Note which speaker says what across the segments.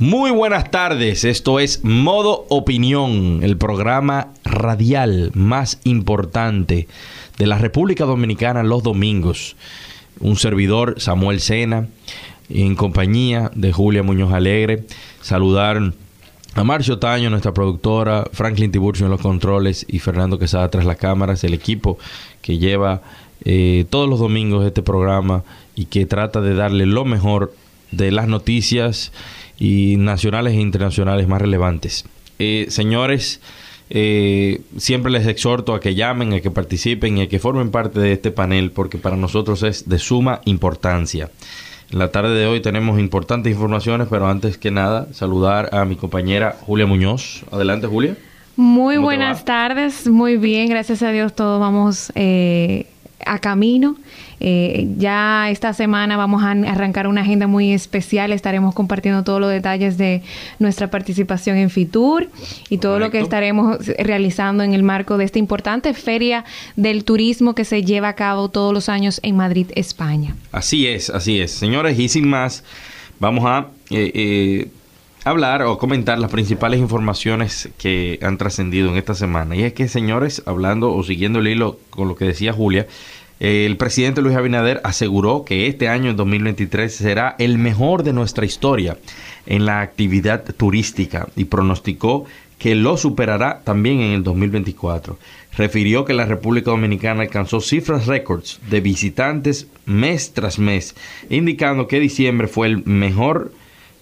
Speaker 1: Muy buenas tardes, esto es Modo Opinión, el programa radial más importante de la República Dominicana los domingos. Un servidor, Samuel Sena, en compañía de Julia Muñoz Alegre. Saludar a Marcio Taño, nuestra productora, Franklin Tiburcio en los controles y Fernando Quesada tras las cámaras, el equipo que lleva eh, todos los domingos este programa y que trata de darle lo mejor de las noticias y nacionales e internacionales más relevantes. Eh, señores, eh, siempre les exhorto a que llamen, a que participen y a que formen parte de este panel porque para nosotros es de suma importancia. En la tarde de hoy tenemos importantes informaciones, pero antes que nada, saludar a mi compañera Julia Muñoz. Adelante, Julia.
Speaker 2: Muy buenas tardes, muy bien, gracias a Dios todos vamos eh, a camino. Eh, ya esta semana vamos a arrancar una agenda muy especial. Estaremos compartiendo todos los detalles de nuestra participación en FITUR y todo lo que estaremos realizando en el marco de esta importante feria del turismo que se lleva a cabo todos los años en Madrid, España.
Speaker 1: Así es, así es. Señores, y sin más, vamos a... Eh, eh, hablar o comentar las principales informaciones que han trascendido en esta semana. Y es que, señores, hablando o siguiendo el hilo con lo que decía Julia, el presidente Luis Abinader aseguró que este año, en 2023, será el mejor de nuestra historia en la actividad turística y pronosticó que lo superará también en el 2024. Refirió que la República Dominicana alcanzó cifras récords de visitantes mes tras mes, indicando que diciembre fue el mejor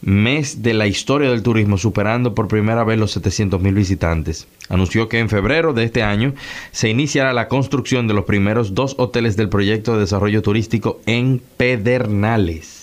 Speaker 1: mes de la historia del turismo, superando por primera vez los 700 mil visitantes. Anunció que en febrero de este año se iniciará la construcción de los primeros dos hoteles del proyecto de desarrollo turístico en Pedernales.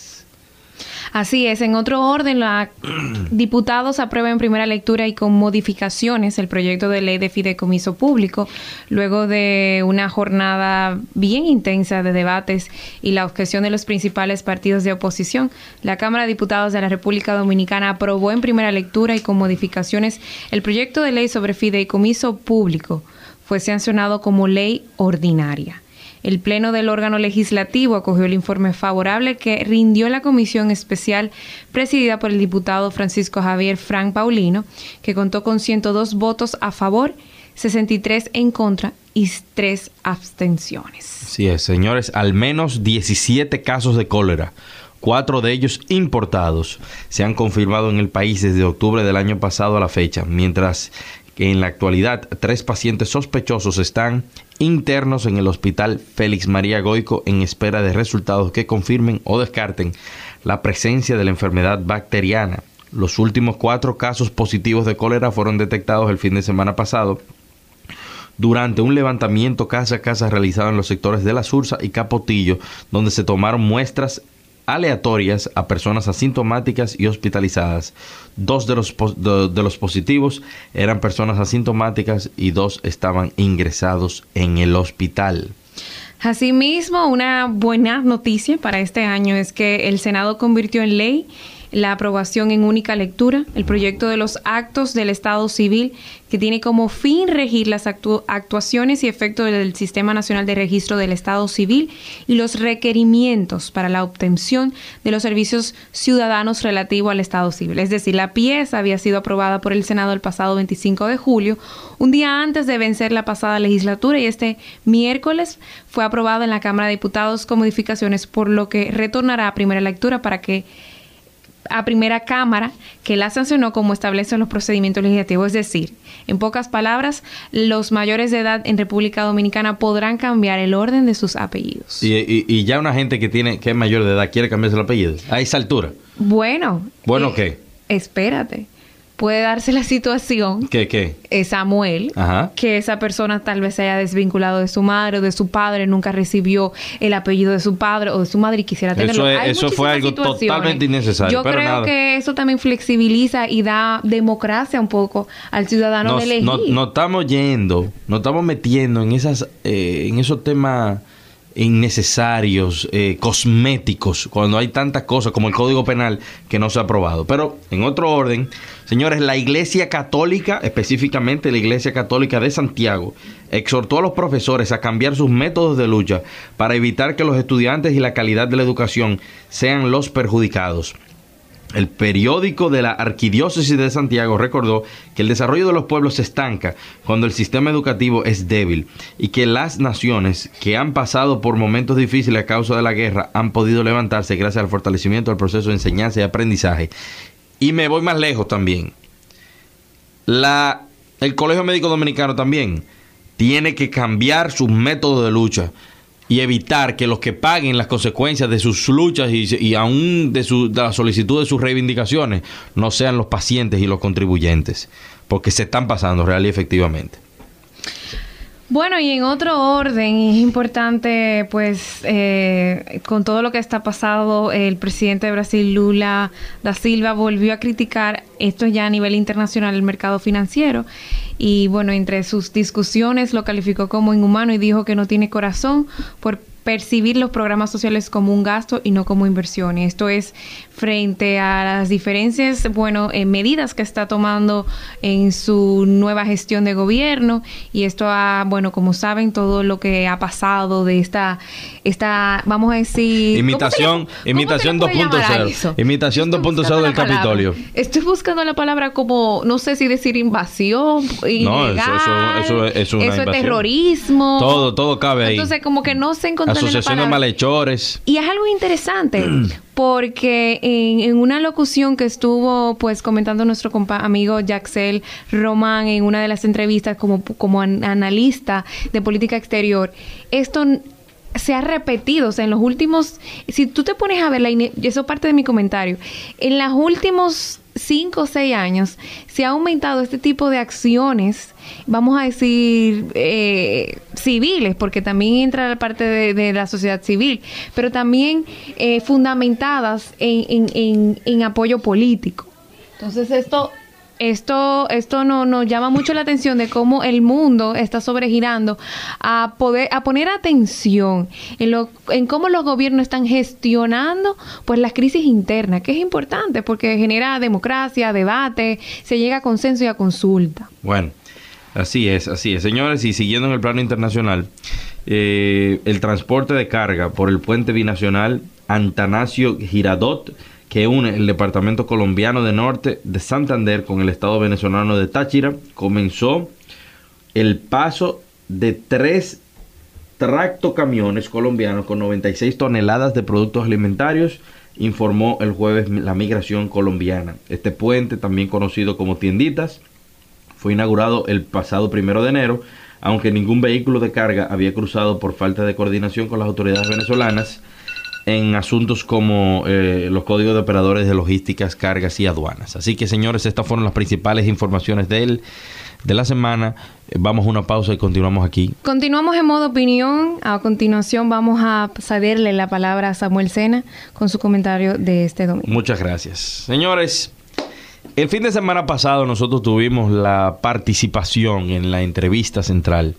Speaker 2: Así es, en otro orden, los diputados aprueban en primera lectura y con modificaciones el proyecto de ley de fideicomiso público, luego de una jornada bien intensa de debates y la objeción de los principales partidos de oposición. La Cámara de Diputados de la República Dominicana aprobó en primera lectura y con modificaciones el proyecto de ley sobre fideicomiso público. Fue sancionado como ley ordinaria. El Pleno del órgano legislativo acogió el informe favorable que rindió la comisión especial presidida por el diputado Francisco Javier Frank Paulino, que contó con 102 votos a favor, 63 en contra y 3 abstenciones.
Speaker 1: Sí, es, señores, al menos 17 casos de cólera cuatro de ellos importados, se han confirmado en el país desde octubre del año pasado a la fecha, mientras en la actualidad tres pacientes sospechosos están internos en el hospital Félix María Goico en espera de resultados que confirmen o descarten la presencia de la enfermedad bacteriana. Los últimos cuatro casos positivos de cólera fueron detectados el fin de semana pasado durante un levantamiento casa a casa realizado en los sectores de La Sursa y Capotillo, donde se tomaron muestras aleatorias a personas asintomáticas y hospitalizadas. Dos de los, de, los positivos eran personas asintomáticas y dos estaban ingresados en el hospital.
Speaker 2: Asimismo, una buena noticia para este año es que el Senado convirtió en ley la aprobación en única lectura, el proyecto de los actos del Estado civil que tiene como fin regir las actuaciones y efectos del Sistema Nacional de Registro del Estado Civil y los requerimientos para la obtención de los servicios ciudadanos relativos al Estado Civil. Es decir, la pieza había sido aprobada por el Senado el pasado 25 de julio, un día antes de vencer la pasada legislatura y este miércoles fue aprobada en la Cámara de Diputados con modificaciones, por lo que retornará a primera lectura para que a primera cámara que la sancionó como establecen los procedimientos legislativos. Es decir, en pocas palabras, los mayores de edad en República Dominicana podrán cambiar el orden de sus apellidos.
Speaker 1: Y, ya una gente que tiene que es mayor de edad quiere cambiarse el apellido a esa altura.
Speaker 2: Bueno.
Speaker 1: Bueno, eh, ¿qué?
Speaker 2: Espérate puede darse la situación
Speaker 1: ¿Qué, qué?
Speaker 2: es Samuel, que esa persona tal vez se haya desvinculado de su madre o de su padre, nunca recibió el apellido de su padre o de su madre y quisiera tenerlo.
Speaker 1: Eso, fue algo totalmente innecesario.
Speaker 2: Yo creo que eso también flexibiliza y da democracia un poco al ciudadano de elegir.
Speaker 1: No, estamos yendo, nos estamos metiendo en esas, eh, en esos temas innecesarios, eh, cosméticos, cuando hay tantas cosas como el Código Penal que no se ha aprobado. Pero en otro orden, señores, la Iglesia Católica, específicamente la Iglesia Católica de Santiago, exhortó a los profesores a cambiar sus métodos de lucha para evitar que los estudiantes y la calidad de la educación sean los perjudicados. El periódico de la Arquidiócesis de Santiago recordó que el desarrollo de los pueblos se estanca cuando el sistema educativo es débil y que las naciones que han pasado por momentos difíciles a causa de la guerra han podido levantarse gracias al fortalecimiento del proceso de enseñanza y aprendizaje. Y me voy más lejos también. La, el Colegio Médico Dominicano también tiene que cambiar sus métodos de lucha y evitar que los que paguen las consecuencias de sus luchas y, aún de, su, de la solicitud de sus reivindicaciones no sean los pacientes y los contribuyentes, porque se están pasando real y efectivamente.
Speaker 2: Bueno, y en otro orden, es importante, pues, eh, con todo lo que está pasado, el presidente de Brasil, Lula da Silva, volvió a criticar, esto ya a nivel internacional, el mercado financiero. Y bueno, entre sus discusiones lo calificó como inhumano y dijo que no tiene corazón por percibir los programas sociales como un gasto y no como inversión. Esto es frente a las diferencias, bueno, eh, medidas que está tomando en su nueva gestión de gobierno y esto ha, bueno, como saben, todo lo que ha pasado de esta, esta vamos a decir...
Speaker 1: Imitación, imitación 2.0. Imitación 2.0 del Capitolio.
Speaker 2: Estoy buscando la palabra como, no sé si decir invasión, no, eso, es terrorismo.
Speaker 1: Todo, todo cabe ahí.
Speaker 2: Entonces, como que no se encontró
Speaker 1: Asociación de malhechores.
Speaker 2: Y es algo interesante porque en, una locución que estuvo pues comentando nuestro amigo Jaxel Román en una de las entrevistas como, como analista de política exterior, esto se ha repetido, o sea, en los últimos, si tú te pones a ver, la, eso parte de mi comentario, en los últimos cinco o seis años se ha aumentado este tipo de acciones, vamos a decir, eh, civiles, porque también entra la parte de, la sociedad civil, pero también eh, fundamentadas en, en, en apoyo político. Entonces esto esto, esto no, nos llama mucho la atención de cómo el mundo está sobregirando a poder, a poner atención en lo, en cómo los gobiernos están gestionando pues las crisis internas, que es importante porque genera democracia, debate, se llega a consenso y a consulta.
Speaker 1: Bueno, así es, así es. Señores, y siguiendo en el plano internacional, eh, el transporte de carga por el puente binacional Antanasio Giradot que une el departamento colombiano de norte de Santander con el estado venezolano de Táchira, comenzó el paso de tres tractocamiones colombianos con 96 toneladas de productos alimentarios, informó el jueves la migración colombiana. Este puente, también conocido como Tienditas, fue inaugurado el pasado primero de enero, aunque ningún vehículo de carga había cruzado por falta de coordinación con las autoridades venezolanas en asuntos como eh, los códigos de operadores de logísticas, cargas y aduanas. Así que señores, estas fueron las principales informaciones de de la semana. Eh, vamos a una pausa y continuamos aquí.
Speaker 2: Continuamos en modo opinión. A continuación vamos a cederle la palabra a Samuel Sena con su comentario de este domingo.
Speaker 1: Muchas gracias. Señores, el fin de semana pasado nosotros tuvimos la participación en la entrevista central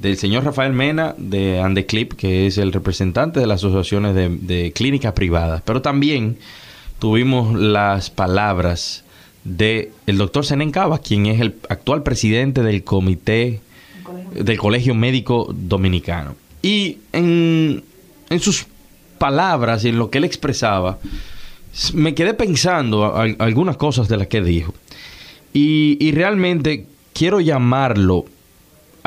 Speaker 1: del señor Rafael Mena de Andeclip, que es el representante de las asociaciones de, clínicas privadas. Pero también tuvimos las palabras del el doctor Senen Cava, quien es el actual presidente del comité del Colegio Médico Dominicano. Y en, sus palabras y en lo que él expresaba, me quedé pensando algunas cosas de las que dijo. Y, y realmente quiero llamarlo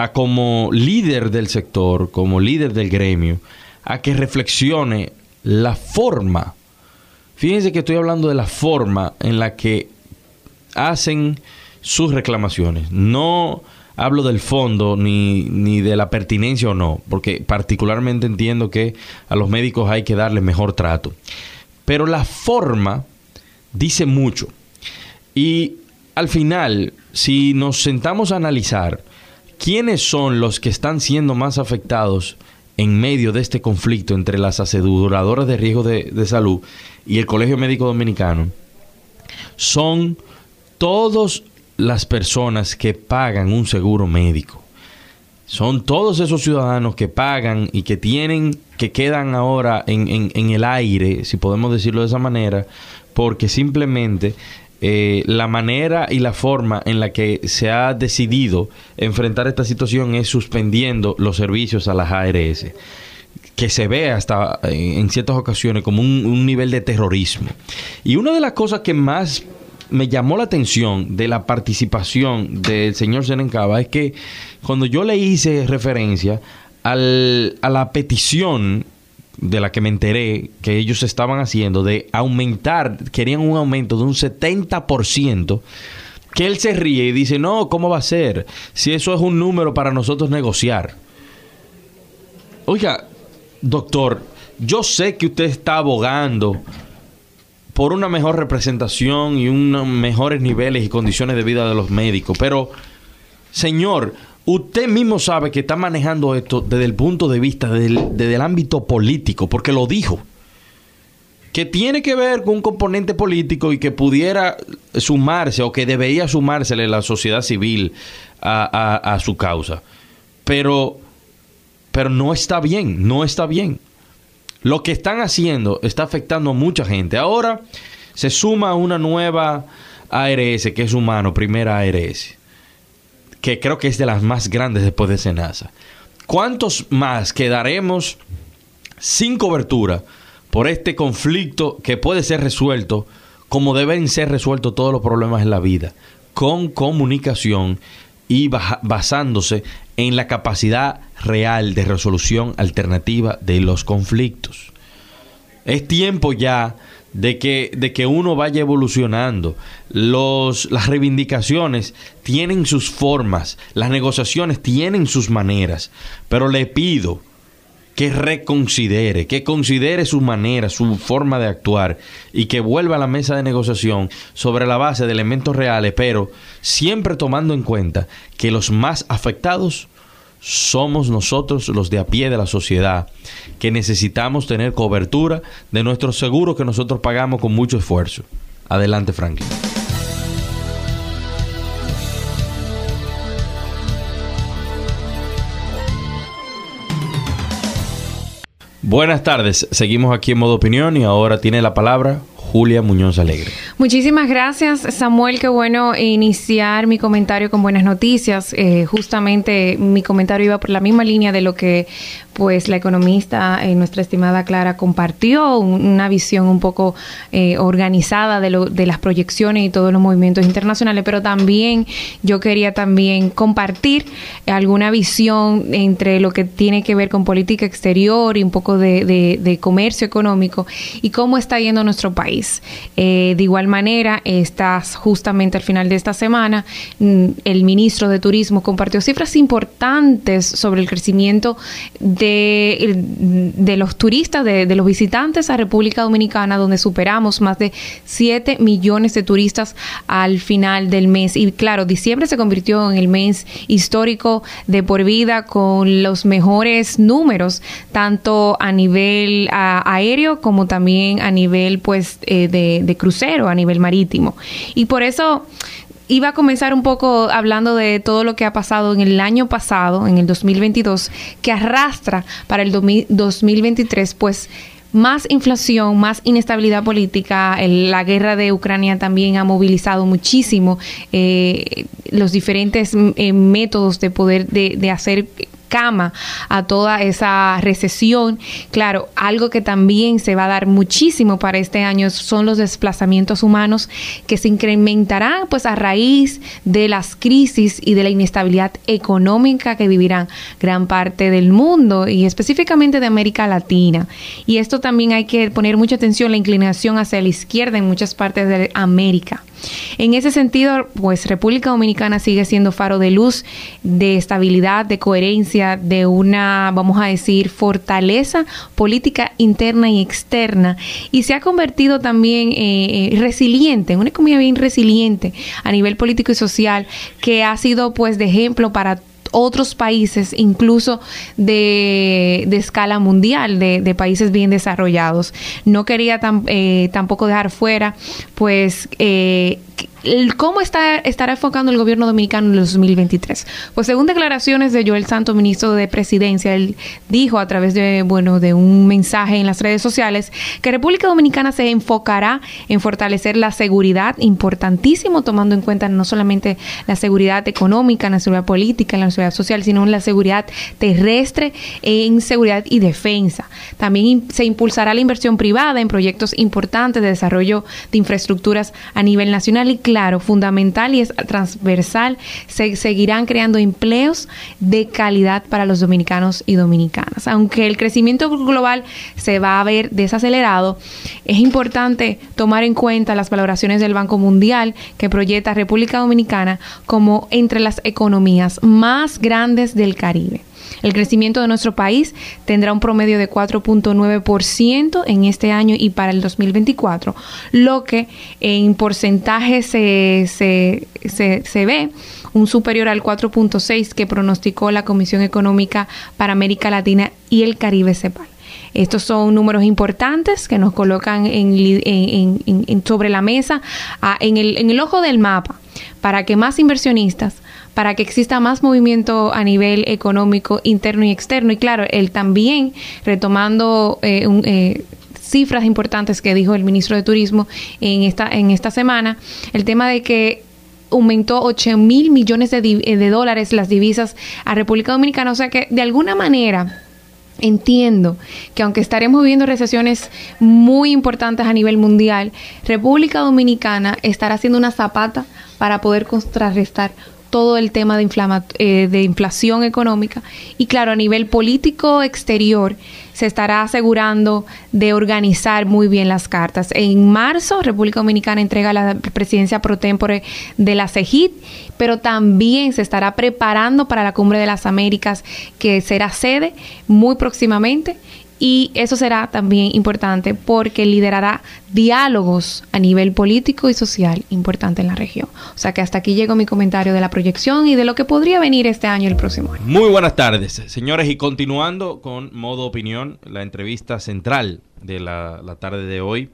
Speaker 1: a como líder del sector, como líder del gremio, a que reflexione la forma Fíjense que estoy hablando de la forma en la que hacen sus reclamaciones. No hablo del fondo ni, ni de la pertinencia o no, porque particularmente entiendo que a los médicos hay que darles mejor trato. Pero la forma dice mucho. Y al final, si nos sentamos a analizar quiénes son los que están siendo más afectados en medio de este conflicto entre las aseguradoras de riesgo de, de salud y el Colegio Médico Dominicano, son todas las personas que pagan un seguro médico. Son todos esos ciudadanos que pagan y que tienen, que quedan ahora en, en, en el aire, si podemos decirlo de esa manera, porque simplemente eh, la manera y la forma en la que se ha decidido enfrentar esta situación es suspendiendo los servicios a las ARS que se ve hasta eh, en ciertas ocasiones como un, nivel de terrorismo. Y una de las cosas que más me llamó la atención de la participación del señor Senencaba es que cuando yo le hice referencia al, a la petición de la que me enteré que ellos estaban haciendo de aumentar, querían un aumento de un 70%, que él se ríe y dice, no, ¿cómo va a ser? Si eso es un número para nosotros negociar. Oiga, doctor, yo sé que usted está abogando por una mejor representación y unos mejores niveles y condiciones de vida de los médicos, pero, señor, Usted mismo sabe que está manejando esto desde el punto de vista del, desde el ámbito político, porque lo dijo. Que tiene que ver con un componente político y que pudiera sumarse o que debería sumársele la sociedad civil a, su causa. Pero, pero no está bien, no está bien. Lo que están haciendo está afectando a mucha gente. Ahora se suma una nueva ARS, que es humano, primera ARS que creo que es de las más grandes después de Senasa. ¿Cuántos más quedaremos sin cobertura por este conflicto que puede ser resuelto como deben ser resueltos todos los problemas en la vida? Con comunicación y basándose en la capacidad real de resolución alternativa de los conflictos. Es tiempo ya de que, de que uno vaya evolucionando. Los, las reivindicaciones tienen sus formas, las negociaciones tienen sus maneras, pero le pido que reconsidere, que considere su manera, su forma de actuar y que vuelva a la mesa de negociación sobre la base de elementos reales, pero siempre tomando en cuenta que los más afectados somos nosotros los de a pie de la sociedad que necesitamos tener cobertura de nuestros seguros que nosotros pagamos con mucho esfuerzo. Adelante, Franklin. Buenas tardes, seguimos aquí en modo opinión y ahora tiene la palabra Julia Muñoz Alegre.
Speaker 2: Muchísimas gracias, Samuel. Qué bueno iniciar mi comentario con buenas noticias. Eh, justamente mi comentario iba por la misma línea de lo que pues la economista, eh, nuestra estimada Clara, compartió una visión un poco eh, organizada de, lo, de las proyecciones y todos los movimientos internacionales, pero también yo quería también compartir alguna visión entre lo que tiene que ver con política exterior y un poco de, comercio económico y cómo está yendo nuestro país. Eh, de igual manera, estás justamente al final de esta semana, mm, el ministro de Turismo compartió cifras importantes sobre el crecimiento de los turistas, de, de, los visitantes a República Dominicana, donde superamos más de 7 millones de turistas al final del mes. Y claro, diciembre se convirtió en el mes histórico de por vida con los mejores números, tanto a nivel a, aéreo como también a nivel pues eh, de, de crucero, a nivel marítimo. Y por eso iba a comenzar un poco hablando de todo lo que ha pasado en el año pasado, en el 2022, que arrastra para el 2023, pues más inflación, más inestabilidad política. El, la guerra de Ucrania también ha movilizado muchísimo eh, los diferentes eh, métodos de poder de, de hacer cama a toda esa recesión. Claro, algo que también se va a dar muchísimo para este año son los desplazamientos humanos que se incrementarán pues a raíz de las crisis y de la inestabilidad económica que vivirán gran parte del mundo y específicamente de América Latina. Y esto también hay que poner mucha atención, la inclinación hacia la izquierda en muchas partes de América. En ese sentido, pues República Dominicana sigue siendo faro de luz, de estabilidad, de coherencia, de una, vamos a decir, fortaleza política interna y externa. Y se ha convertido también eh, eh, resiliente, una economía bien resiliente a nivel político y social, que ha sido pues de ejemplo para otros países, incluso de, escala mundial, de, países bien desarrollados. No quería eh, tampoco dejar fuera, pues, eh, ¿Cómo está, estará enfocando el gobierno dominicano en el 2023? Pues según declaraciones de Joel Santo, ministro de Presidencia, él dijo a través de, bueno, de un mensaje en las redes sociales que República Dominicana se enfocará en fortalecer la seguridad, importantísimo, tomando en cuenta no solamente la seguridad económica, la seguridad política, la seguridad social, sino la seguridad terrestre en seguridad y defensa. También se impulsará la inversión privada en proyectos importantes de desarrollo de infraestructuras a nivel nacional y claro, fundamental y es transversal, se seguirán creando empleos de calidad para los dominicanos y dominicanas. Aunque el crecimiento global se va a ver desacelerado, es importante tomar en cuenta las valoraciones del Banco Mundial que proyecta República Dominicana como entre las economías más grandes del Caribe. El crecimiento de nuestro país tendrá un promedio de 4.9% en este año y para el 2024, lo que en porcentaje se, se, se, ve un superior al 4.6 que pronosticó la Comisión Económica para América Latina y el Caribe CEPAL. Estos son números importantes que nos colocan en, en, sobre la mesa, en, el, en el ojo del mapa, para que más inversionistas para que exista más movimiento a nivel económico interno y externo. Y claro, él también, retomando eh, eh, cifras importantes que dijo el ministro de Turismo en esta, en esta semana, el tema de que aumentó 8 mil millones de, de dólares las divisas a República Dominicana. O sea que de alguna manera Entiendo que aunque estaremos viviendo recesiones muy importantes a nivel mundial, República Dominicana estará haciendo una zapata para poder contrarrestar todo el tema de, eh, de inflación económica y claro, a nivel político exterior se estará asegurando de organizar muy bien las cartas. En marzo, República Dominicana entrega la presidencia pro tempore de la CEGIT, pero también se estará preparando para la Cumbre de las Américas, que será sede muy próximamente y eso será también importante porque liderará diálogos a nivel político y social importante en la región. O sea que hasta aquí llegó mi comentario de la proyección y de lo que podría venir este año y el próximo año.
Speaker 1: Muy buenas tardes, señores, y continuando con modo opinión, la entrevista central de la, la tarde de hoy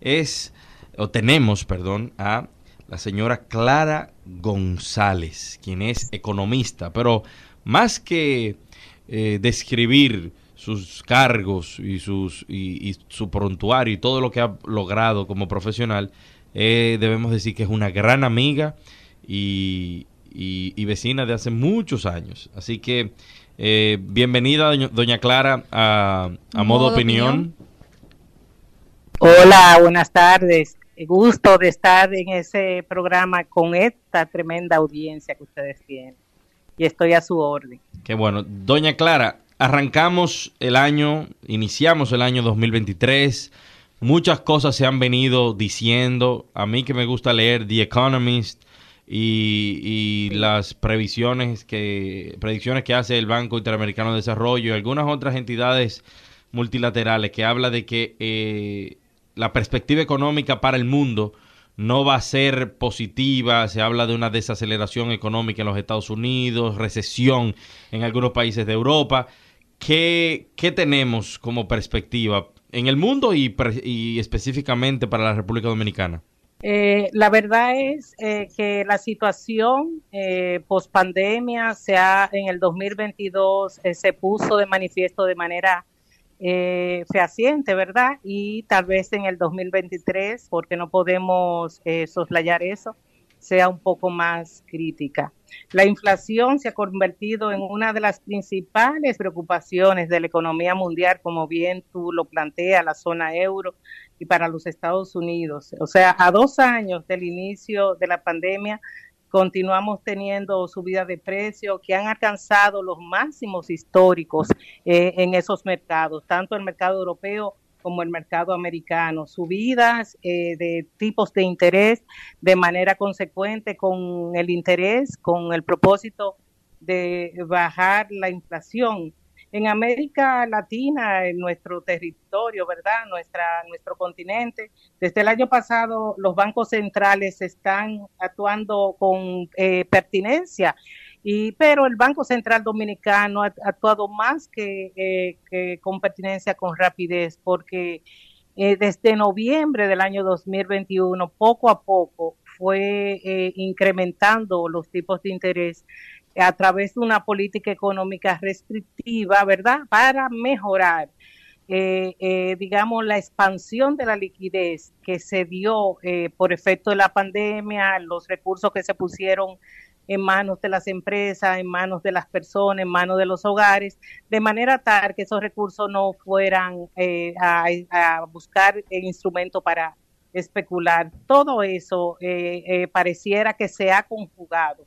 Speaker 1: es, o tenemos, perdón, a la señora Clara González, quien es economista, pero más que eh, describir sus cargos y, sus, y, su prontuario y todo lo que ha logrado como profesional, eh, debemos decir que es una gran amiga y, y, vecina de hace muchos años. Así que eh, bienvenida, doña, Clara, a, a Modo, opinión.
Speaker 3: Hola, buenas tardes. Gusto de estar en ese programa con esta tremenda audiencia que ustedes tienen. Y estoy a su orden.
Speaker 1: Qué bueno. Doña Clara, arrancamos el año, iniciamos el año 2023. Muchas cosas se han venido diciendo. A mí que me gusta leer The Economist y, las previsiones que, predicciones que hace el Banco Interamericano de Desarrollo y algunas otras entidades multilaterales que habla de que eh, la perspectiva económica para el mundo no va a ser positiva, se habla de una desaceleración económica en los Estados Unidos, recesión en algunos países de Europa. ¿Qué, tenemos como perspectiva en el mundo y, específicamente para la República Dominicana?
Speaker 3: Eh, la verdad es eh, que la situación eh, post pandemia se ha, en el 2022 eh, se puso de manifiesto de manera fehaciente, ¿verdad? Y tal vez en el 2023, porque no podemos soslayar eso, sea un poco más crítica. La inflación se ha convertido en una de las principales preocupaciones de la economía mundial, como bien tú lo planteas, la zona euro y para los Estados Unidos. O sea, a dos años del inicio de la pandemia, continuamos teniendo subidas de precios que han alcanzado los máximos históricos eh, en esos mercados, tanto el mercado europeo como el mercado americano, subidas eh, de tipos de interés de manera consecuente con el interés, con el propósito de bajar la inflación. En América Latina, en nuestro territorio, ¿verdad? Nuestra, nuestro continente, desde el año pasado los bancos centrales están actuando con eh, pertinencia y, pero el Banco Central Dominicano ha, actuado más que, eh, con pertinencia, con rapidez, porque eh, desde noviembre del año 2021, poco a poco, fue eh, incrementando los tipos de interés a través de una política económica restrictiva, ¿verdad? Para mejorar, digamos, la expansión de la liquidez que se dio por efecto de la pandemia, los recursos que se pusieron en manos de las empresas, en manos de las personas, en manos de los hogares, de manera tal que esos recursos no fueran eh, a, buscar el instrumento para especular. Todo eso eh, eh, pareciera que se ha conjugado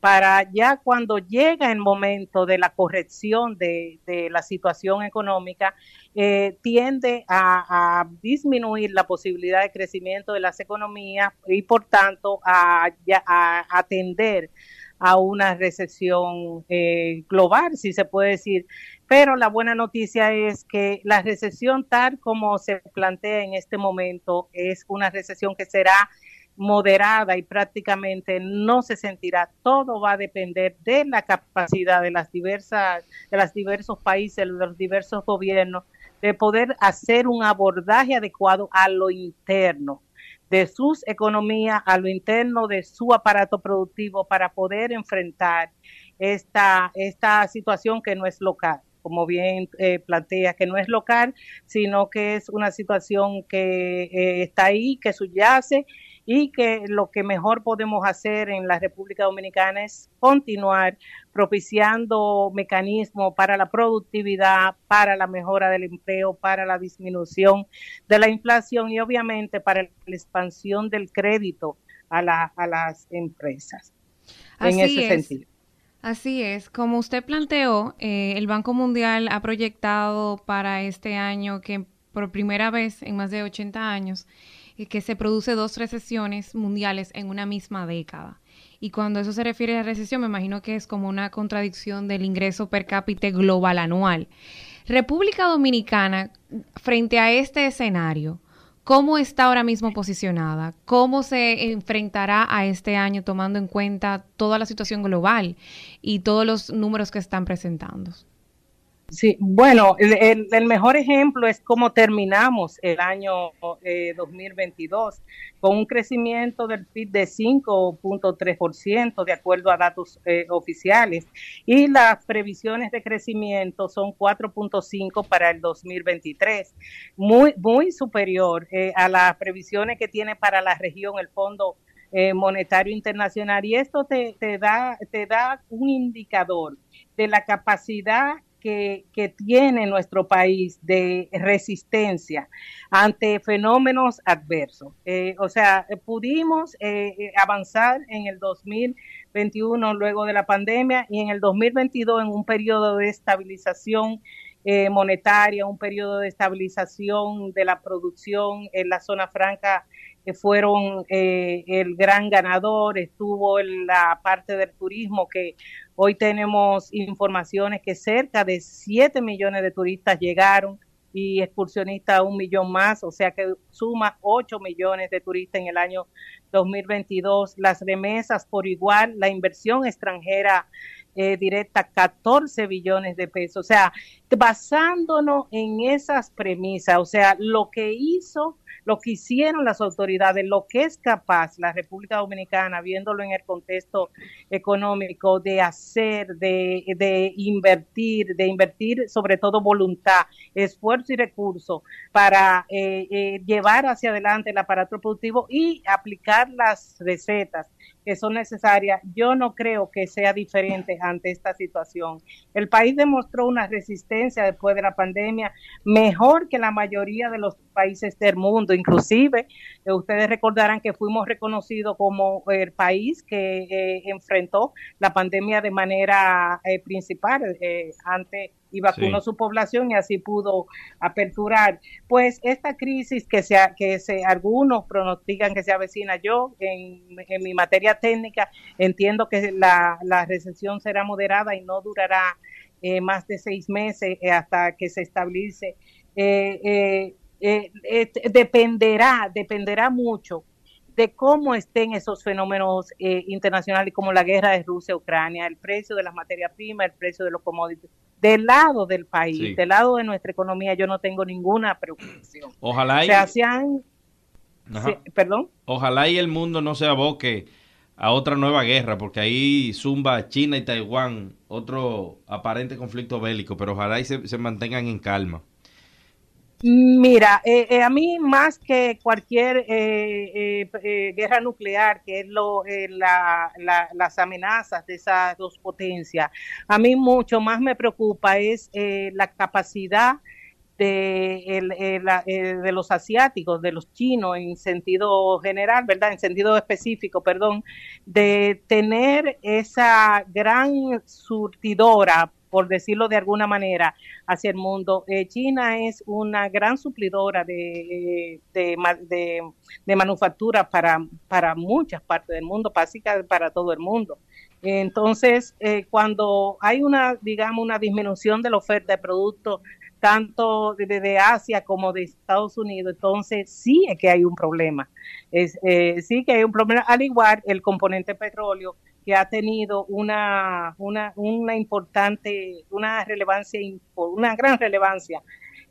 Speaker 3: para ya cuando llega el momento de la corrección de, la situación económica, eh, tiende a, disminuir la posibilidad de crecimiento de las economías y por tanto a, atender a una recesión eh, global, si se puede decir. Pero la buena noticia es que la recesión tal como se plantea en este momento es una recesión que será moderada y prácticamente no se sentirá. Todo va a depender de la capacidad de las diversas, de los diversos países, de los diversos gobiernos, de poder hacer un abordaje adecuado a lo interno de sus economías, a lo interno de su aparato productivo para poder enfrentar esta, esta situación que no es local como bien eh, plantea, que no es local, sino que es una situación que eh, está ahí, que subyace y que lo que mejor podemos hacer en la República Dominicana es continuar propiciando mecanismos para la productividad, para la mejora del empleo, para la disminución de la inflación y obviamente para la expansión del crédito a, las empresas.
Speaker 2: en ese sentido. Así es, como usted planteó, eh, el Banco Mundial ha proyectado para este año que por primera vez en más de 80 años que se produce dos recesiones mundiales en una misma década. Y cuando eso se refiere a recesión, me imagino que es como una contradicción del ingreso per cápita global anual. República Dominicana, frente a este escenario, ¿cómo está ahora mismo posicionada? ¿Cómo se enfrentará a este año tomando en cuenta toda la situación global y todos los números que están presentando?
Speaker 3: Sí, bueno, el, mejor ejemplo es cómo terminamos el año 2022 eh, con un crecimiento del PIB de 5.3% de acuerdo a datos eh, oficiales. Y las previsiones de crecimiento son 4.5 para el 2023, muy muy superior eh, a las previsiones que tiene para la región el Fondo Monetario Internacional. Y esto te da te da un indicador de la capacidad que, tiene nuestro país de resistencia ante fenómenos adversos. Eh, o sea, pudimos eh, eh, avanzar en el 2021 luego de la pandemia y en el 2022 en un periodo de estabilización monetaria, un periodo de estabilización de la producción en la zona franca que fueron el gran ganador, estuvo en la parte del turismo que Hoy tenemos informaciones que cerca de 7 millones de turistas llegaron y excursionistas un millón más, o sea que suma 8 millones de turistas en el año 2022. Las remesas por igual, la inversión extranjera eh, directa 14 billones de pesos. O sea, basándonos en esas premisas, o sea, lo que hizo lo que hicieron las autoridades, lo que es capaz la República Dominicana, viéndolo en el contexto económico, de hacer, de, de invertir, de invertir sobre todo voluntad, esfuerzo y recursos para eh, eh, llevar hacia adelante el aparato productivo y aplicar las recetas que son necesarias, yo no creo que sea diferente ante esta situación. El país demostró una resistencia después de la pandemia mejor que la mayoría de los países del mundo, inclusive eh, ustedes recordarán que fuimos reconocidos como el país que eh, enfrentó la pandemia de manera eh, principal ante y vacunó su población y así pudo aperturar. Pues esta crisis que, sea, que se, algunos pronostican que se avecina, yo en, mi materia técnica entiendo que la, recesión será moderada y no durará eh, más de seis meses eh, hasta que se estabilice. Eh, dependerá, dependerá mucho de cómo estén esos fenómenos internacionales como la guerra de Rusia-Ucrania, el precio de las materias primas, el precio de los commodities del lado del país, del lado de nuestra economía, yo no tengo ninguna preocupación.
Speaker 1: Ojalá y...
Speaker 3: perdón.
Speaker 1: Ojalá y el mundo no se aboque a otra nueva guerra, porque ahí zumba China y Taiwán, otro aparente conflicto bélico, pero ojalá y se mantengan en calma.
Speaker 3: Mira, eh, eh, a mí más que cualquier eh, guerra nuclear, que es lo, las amenazas de esas dos potencias, a mí mucho más me preocupa es la capacidad de los asiáticos, de los chinos en sentido general, ¿verdad? En sentido específico, perdón, de tener esa gran surtidora por decirlo de alguna manera, hacia el mundo. Eh, China es una gran suplidora de, de, de, manufactura para, para muchas partes del mundo, básicamente para todo el mundo. Entonces, eh, cuando hay una, digamos, una disminución de la oferta de productos, tanto de, Asia como de Estados Unidos, entonces sí es que hay un problema. Es, eh, sí que hay un problema, al igual el componente petróleo, que ha tenido una, una, una importante, una relevancia, una gran relevancia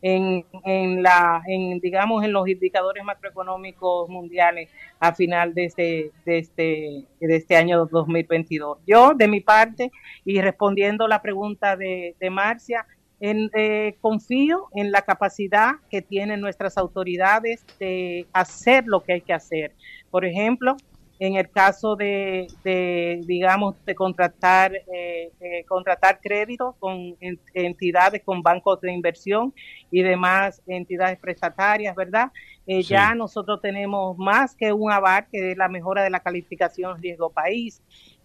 Speaker 3: en, en, la, en, digamos, en los indicadores macroeconómicos mundiales a final de este, de este, de este año 2022. Yo, de mi parte, y respondiendo la pregunta de, Marcia, en, eh, confío en la capacidad que tienen nuestras autoridades de hacer lo que hay que hacer. Por ejemplo, en el caso de, digamos, de contratar, eh, contratar créditos con entidades, con bancos de inversión y demás entidades prestatarias, ¿verdad? Eh, ya nosotros tenemos más que un abarque de la mejora de la calificación riesgo país.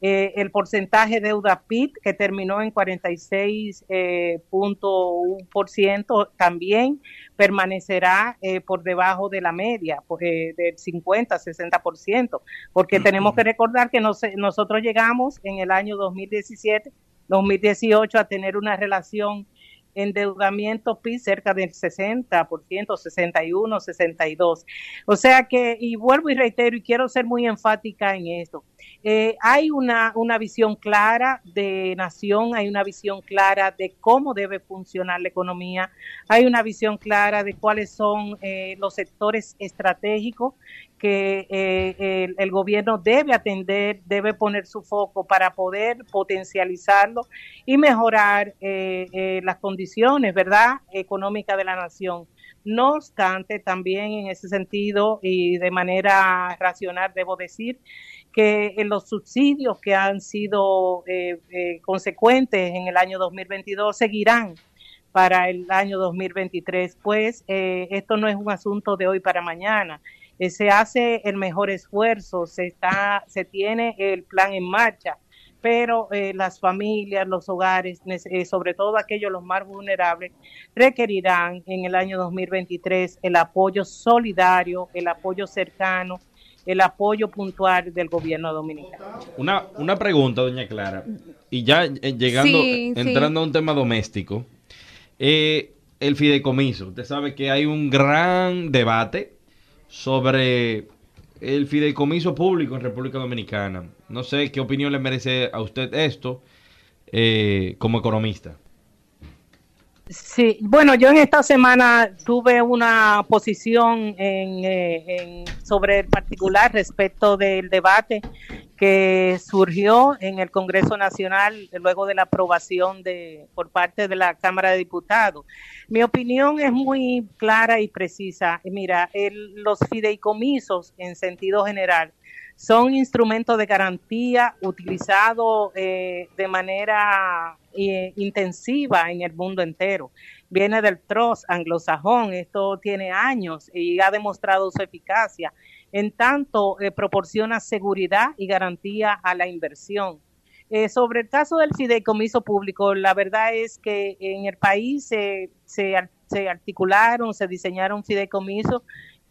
Speaker 3: Eh, el porcentaje de deuda PIB que terminó en 46.1% también permanecerá eh, por debajo de la media, pues, eh, del 50-60%, porque tenemos que recordar que nosotros llegamos en el año 2017, 2018 a tener una relación endeudamiento PIB cerca del 60%, 61, 62. O sea que, y vuelvo y reitero, y quiero ser muy enfática en esto, eh, hay una, una visión clara de nación, hay una visión clara de cómo debe funcionar la economía, hay una visión clara de cuáles son eh, los sectores estratégicos que eh, el, gobierno debe atender, debe poner su foco para poder potencializarlo y mejorar eh, eh, las condiciones, ¿verdad?, económicas de la nación. No obstante, también en ese sentido y de manera racional debo decir que en los subsidios que han sido consecuentes en el año 2022 seguirán para el año 2023, pues esto no es un asunto de hoy para mañana eh, se hace el mejor esfuerzo, se, está, se tiene el plan en marcha, pero eh, las familias, los hogares, eh, sobre todo aquellos los más vulnerables, requerirán en el año 2023 el apoyo solidario, el apoyo cercano, el apoyo puntual del gobierno dominicano.
Speaker 1: Una, una pregunta, doña Clara, y ya llegando, entrando a un tema doméstico, el fideicomiso, usted sabe que hay un gran debate sobre el fideicomiso público en República Dominicana. No sé qué opinión le merece a usted esto eh, como economista.
Speaker 3: Sí, bueno, yo en esta semana tuve una posición en, eh, sobre el particular respecto del debate que surgió en el Congreso Nacional luego de la aprobación de por parte de la Cámara de Diputados. Mi opinión es muy clara y precisa. Mira, los fideicomisos en sentido general son instrumentos de garantía utilizados eh, de manera eh, intensiva en el mundo entero. Viene del trust anglosajón, esto tiene años y ha demostrado su eficacia. En tanto, eh, proporciona seguridad y garantía a la inversión. sobre el caso del fideicomiso público, la verdad es que en el país se, se, se articularon, se diseñaron fideicomisos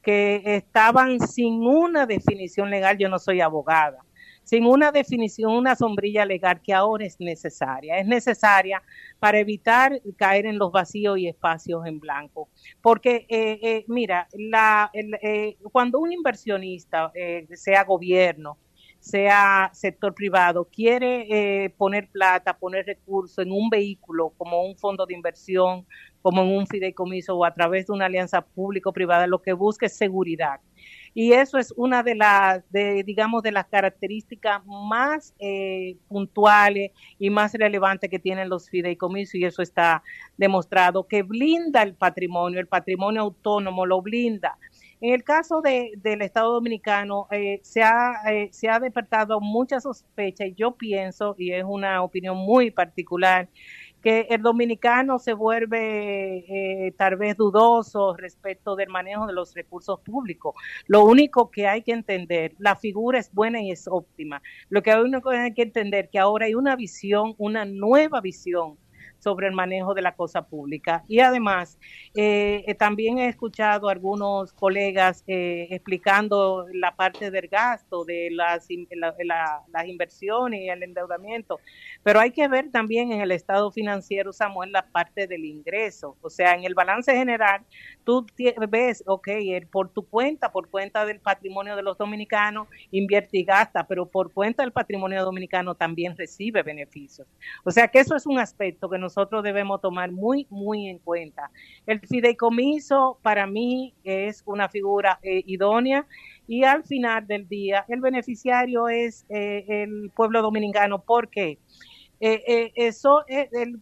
Speaker 3: que estaban sin una definición legal, yo no soy abogada, sin una definición, una sombrilla legal que ahora es necesaria. Es necesaria para evitar caer en los vacíos y espacios en blanco. Porque, eh, eh, mira, la, eh, cuando un inversionista, sea gobierno, sea sector privado, quiere poner plata, poner recursos en un vehículo como un fondo de inversión, como en un fideicomiso o a través de una alianza público-privada, lo que busca es seguridad. Y eso es una de las, de, digamos, de las características más eh, puntuales y más relevantes que tienen los fideicomisos, y eso está demostrado, que blinda el patrimonio, el patrimonio autónomo lo blinda. En el caso de, del Estado Dominicano, eh, se, ha, eh, se ha despertado mucha sospecha y yo pienso, y es una opinión muy particular, que el dominicano se vuelve eh, tal vez dudoso respecto del manejo de los recursos públicos. Lo único que hay que entender, la figura es buena y es óptima. Lo que hay que entender que ahora hay una visión, una nueva visión sobre el manejo de la cosa pública. Y además, eh, eh, también he escuchado a algunos colegas eh, explicando la parte del gasto, de las, las inversiones y el endeudamiento, pero hay que ver también en el estado financiero, Samuel, la parte del ingreso. O sea, en el balance general, tú ves, ok, por tu cuenta, por cuenta del patrimonio de los dominicanos, invierte y gasta, pero por cuenta del patrimonio dominicano también recibe beneficios. O sea, que eso es un aspecto que nos nosotros debemos tomar muy, muy en cuenta. El fideicomiso para mí es una figura eh, idónea y al final del día el beneficiario es eh, el pueblo dominicano. ¿Por qué? Eh, eso, el,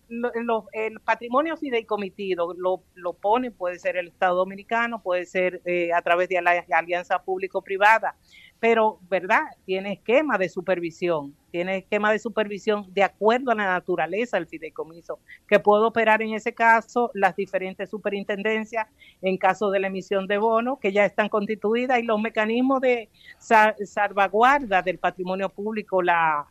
Speaker 3: el, patrimonio fideicomitido lo, lo, pone, puede ser el Estado Dominicano, puede ser a través de la alianza público-privada, pero, ¿verdad? Tiene esquema de supervisión, tiene esquema de supervisión de acuerdo a la naturaleza del fideicomiso, que puede operar en ese caso las diferentes superintendencias en caso de la emisión de bonos que ya están constituidas y los mecanismos de salvaguarda del patrimonio público, las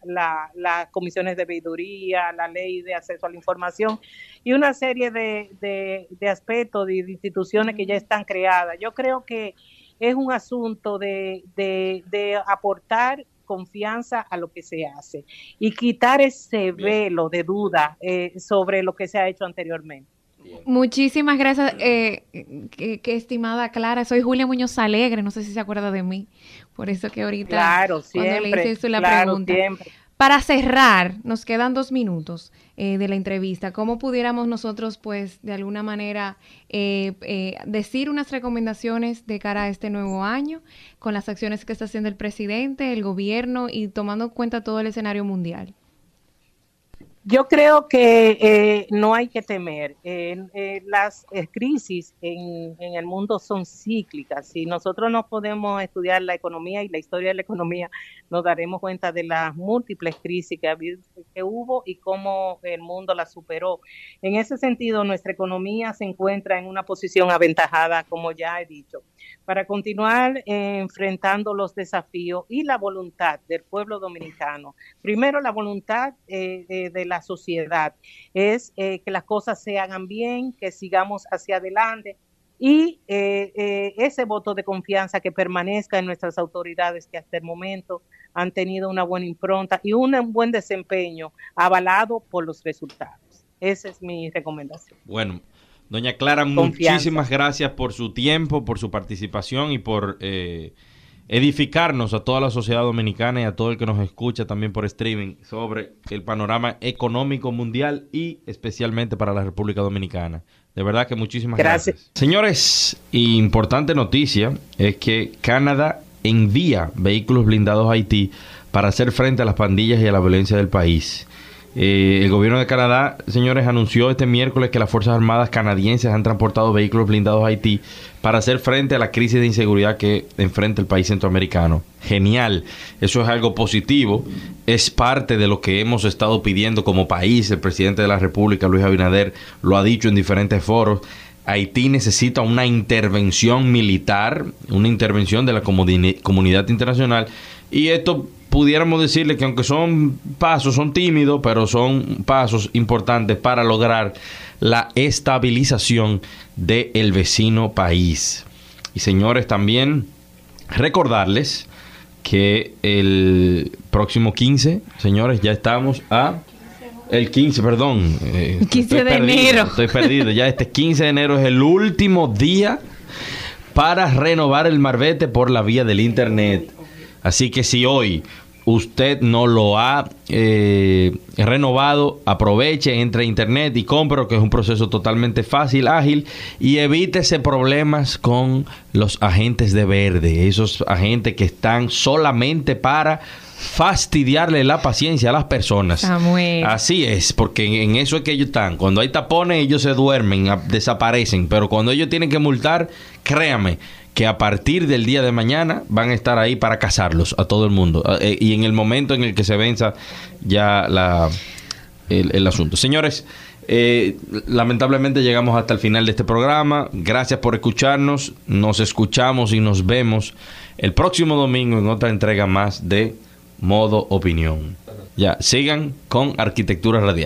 Speaker 3: comisiones de veeduría, la ley de acceso a la información y una serie de, de aspectos de instituciones que ya están creadas. Yo creo que es un asunto de, de, aportar confianza a lo que se hace y quitar ese velo de duda eh, sobre lo que se ha hecho anteriormente.
Speaker 2: Muchísimas gracias, eh, que, estimada Clara. Soy Julia Muñoz Alegre, no sé si se acuerda de mí, por eso que ahorita
Speaker 3: claro, siempre, cuando le hice la pregunta. Siempre.
Speaker 2: Para cerrar, nos quedan dos minutos eh, de la entrevista. ¿Cómo pudiéramos nosotros, pues, de alguna manera, eh, eh, decir unas recomendaciones de cara a este nuevo año con las acciones que está haciendo el presidente, el gobierno y tomando en cuenta todo el escenario mundial?
Speaker 3: Yo creo que eh, no hay que temer. Eh, las crisis en, el mundo son cíclicas. Si nosotros no podemos estudiar la economía y la historia de la economía, nos daremos cuenta de las múltiples crisis que, que hubo y cómo el mundo las superó. En ese sentido, nuestra economía se encuentra en una posición aventajada, como ya he dicho, para continuar enfrentando los desafíos y la voluntad del pueblo dominicano. Primero, la voluntad de la sociedad, es eh, que las cosas se hagan bien, que sigamos hacia adelante y eh, eh, ese voto de confianza que permanezca en nuestras autoridades que hasta el momento han tenido una buena impronta y un buen desempeño avalado por los resultados. Esa es mi recomendación.
Speaker 1: Bueno, doña Clara, muchísimas gracias por su tiempo, por su participación y por edificarnos a toda la sociedad dominicana y a todo el que nos escucha también por streaming sobre el panorama económico mundial y especialmente para la República Dominicana. De verdad que muchísimas gracias. gracias. Señores, importante noticia es que Canadá envía vehículos blindados a Haití para hacer frente a las pandillas y a la violencia del país. Eh, el gobierno de Canadá, señores, anunció este miércoles que las Fuerzas Armadas canadienses han transportado vehículos blindados a Haití para hacer frente a la crisis de inseguridad que enfrenta el país centroamericano. Genial, eso es algo positivo, es parte de lo que hemos estado pidiendo como país. El presidente de la República, Luis Abinader, lo ha dicho en diferentes foros. Haití necesita una intervención militar, una intervención de la comunidad internacional y esto pudiéramos decirle que aunque son pasos, son tímidos, pero son pasos importantes para lograr la estabilización del vecino país. Y señores, también recordarles que el próximo 15, señores, ya estamos a... El 15, perdón.
Speaker 2: 15 eh, de enero.
Speaker 1: Estoy perdido. Ya este 15 de enero es el último día para renovar el marbete por la vía del Internet. Así que si hoy usted no lo ha eh, renovado, aproveche, entre a internet y compre, que es un proceso totalmente fácil, ágil, y evítese problemas con los agentes de verde, esos agentes que están solamente para fastidiarle la paciencia a las personas. Así es, porque en eso es que ellos están. Cuando hay tapones, ellos se duermen, desaparecen, pero cuando ellos tienen que multar, créame, que a partir del día de mañana van a estar ahí para cazarlos a todo el mundo. Eh, y en el momento en el que se venza ya la, el, asunto. Señores, eh, lamentablemente llegamos hasta el final de este programa. Gracias por escucharnos. Nos escuchamos y nos vemos el próximo domingo en otra entrega más de Modo Opinión. Ya, sigan con Arquitectura Radial.